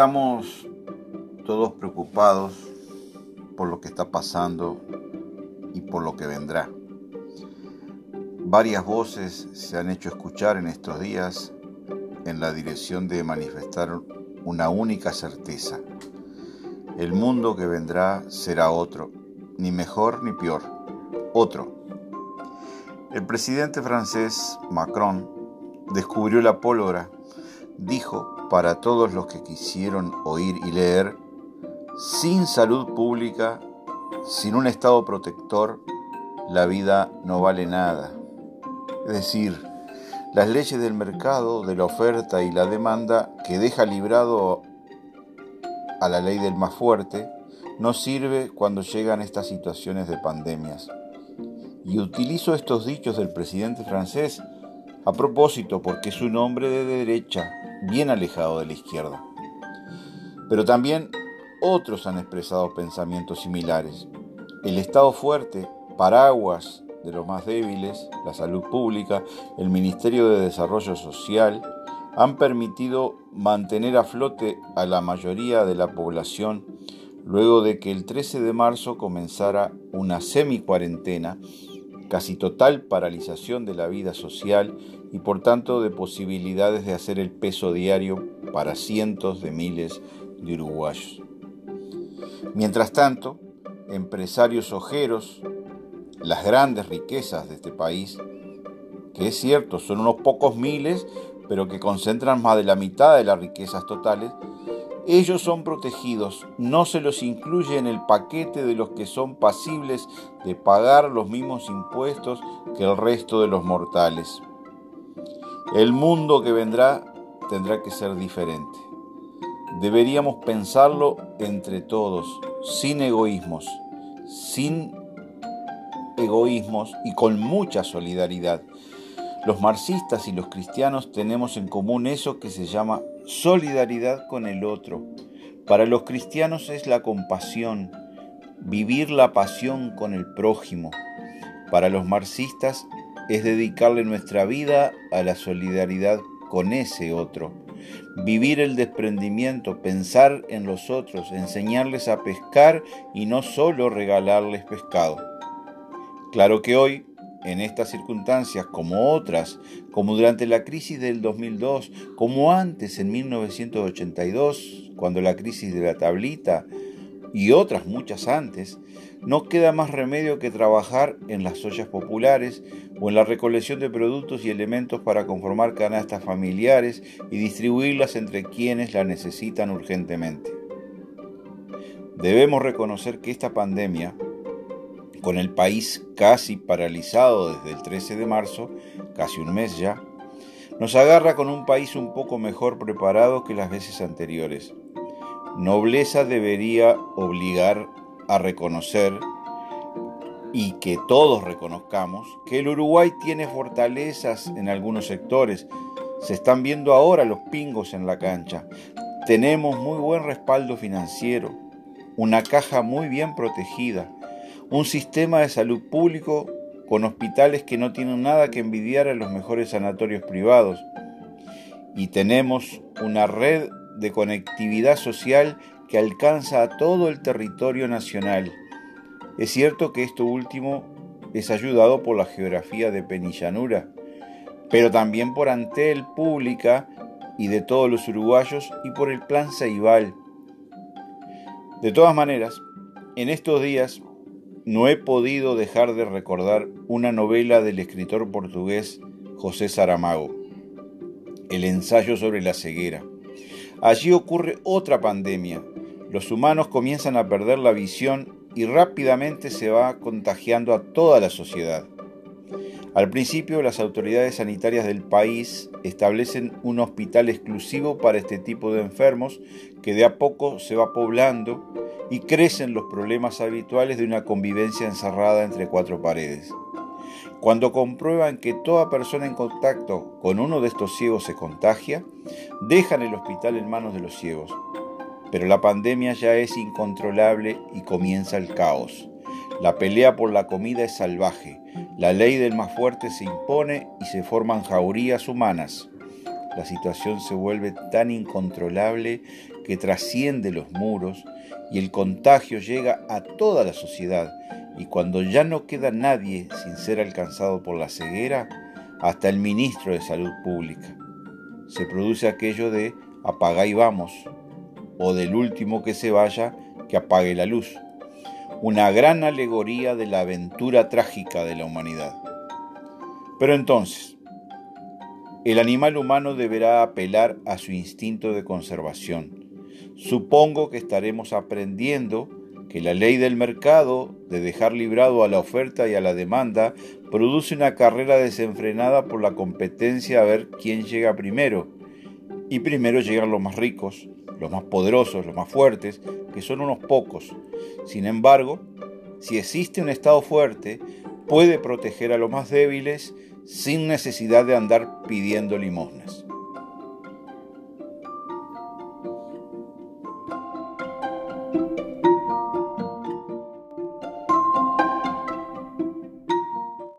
Estamos todos preocupados por lo que está pasando y por lo que vendrá. Varias voces se han hecho escuchar en estos días en la dirección de manifestar una única certeza. El mundo que vendrá será otro, ni mejor ni peor, otro. El presidente francés Macron descubrió la pólvora, dijo para todos los que quisieron oír y leer, sin salud pública, sin un Estado protector, la vida no vale nada. Es decir, las leyes del mercado, de la oferta y la demanda, que deja librado a la ley del más fuerte, no sirve cuando llegan estas situaciones de pandemias. Y utilizo estos dichos del presidente francés a propósito porque es un hombre de derecha, bien alejado de la izquierda. Pero también otros han expresado pensamientos similares. El Estado fuerte, paraguas de los más débiles, la salud pública, el Ministerio de Desarrollo Social, han permitido mantener a flote a la mayoría de la población luego de que el 13 de marzo comenzara una semi-cuarentena, casi total paralización de la vida social y por tanto de posibilidades de hacer el peso diario para cientos de miles de uruguayos. Mientras tanto, empresarios ojeros, las grandes riquezas de este país, que es cierto, son unos pocos miles, pero que concentran más de la mitad de las riquezas totales, ellos son protegidos, no se los incluye en el paquete de los que son pasibles de pagar los mismos impuestos que el resto de los mortales. El mundo que vendrá tendrá que ser diferente. Deberíamos pensarlo entre todos, sin egoísmos, sin egoísmos y con mucha solidaridad. Los marxistas y los cristianos tenemos en común eso que se llama solidaridad con el otro. Para los cristianos es la compasión, vivir la pasión con el prójimo. Para los marxistas es dedicarle nuestra vida a la solidaridad con ese otro. Vivir el desprendimiento, pensar en los otros, enseñarles a pescar y no solo regalarles pescado. Claro que hoy en estas circunstancias, como otras, como durante la crisis del 2002, como antes en 1982, cuando la crisis de la tablita, y otras muchas antes, no queda más remedio que trabajar en las ollas populares o en la recolección de productos y elementos para conformar canastas familiares y distribuirlas entre quienes la necesitan urgentemente. Debemos reconocer que esta pandemia con el país casi paralizado desde el 13 de marzo, casi un mes ya, nos agarra con un país un poco mejor preparado que las veces anteriores. Nobleza debería obligar a reconocer y que todos reconozcamos que el Uruguay tiene fortalezas en algunos sectores. Se están viendo ahora los pingos en la cancha. Tenemos muy buen respaldo financiero, una caja muy bien protegida, un sistema de salud público con hospitales que no tienen nada que envidiar a los mejores sanatorios privados. Y tenemos una red de conectividad social que alcanza a todo el territorio nacional. Es cierto que esto último es ayudado por la geografía de Penillanura, pero también por Antel Pública y de todos los uruguayos y por el Plan Ceibal. De todas maneras, en estos días no he podido dejar de recordar una novela del escritor portugués José Saramago, El ensayo sobre la ceguera. Allí ocurre otra pandemia. Los humanos comienzan a perder la visión y rápidamente se va contagiando a toda la sociedad. Al principio, las autoridades sanitarias del país establecen un hospital exclusivo para este tipo de enfermos que de a poco se va poblando y crecen los problemas habituales de una convivencia encerrada entre cuatro paredes. Cuando comprueban que toda persona en contacto con uno de estos ciegos se contagia, dejan el hospital en manos de los ciegos. Pero la pandemia ya es incontrolable y comienza el caos. La pelea por la comida es salvaje. La ley del más fuerte se impone y se forman jaurías humanas. la situación se vuelve tan incontrolable que trasciende los muros y el contagio llega a toda la sociedad y cuando ya no queda nadie sin ser alcanzado por la ceguera, hasta el ministro de Salud Pública. Se produce aquello de apaga y vamos, o del último que se vaya, que apague la luz. Una gran alegoría de la aventura trágica de la humanidad. Pero entonces, el animal humano deberá apelar a su instinto de conservación. Supongo que estaremos aprendiendo que la ley del mercado, de dejar librado a la oferta y a la demanda, produce una carrera desenfrenada por la competencia a ver quién llega primero. Y primero llegan los más ricos, los más poderosos, los más fuertes, que son unos pocos. Sin embargo, si existe un Estado fuerte, puede proteger a los más débiles sin necesidad de andar pidiendo limosnas.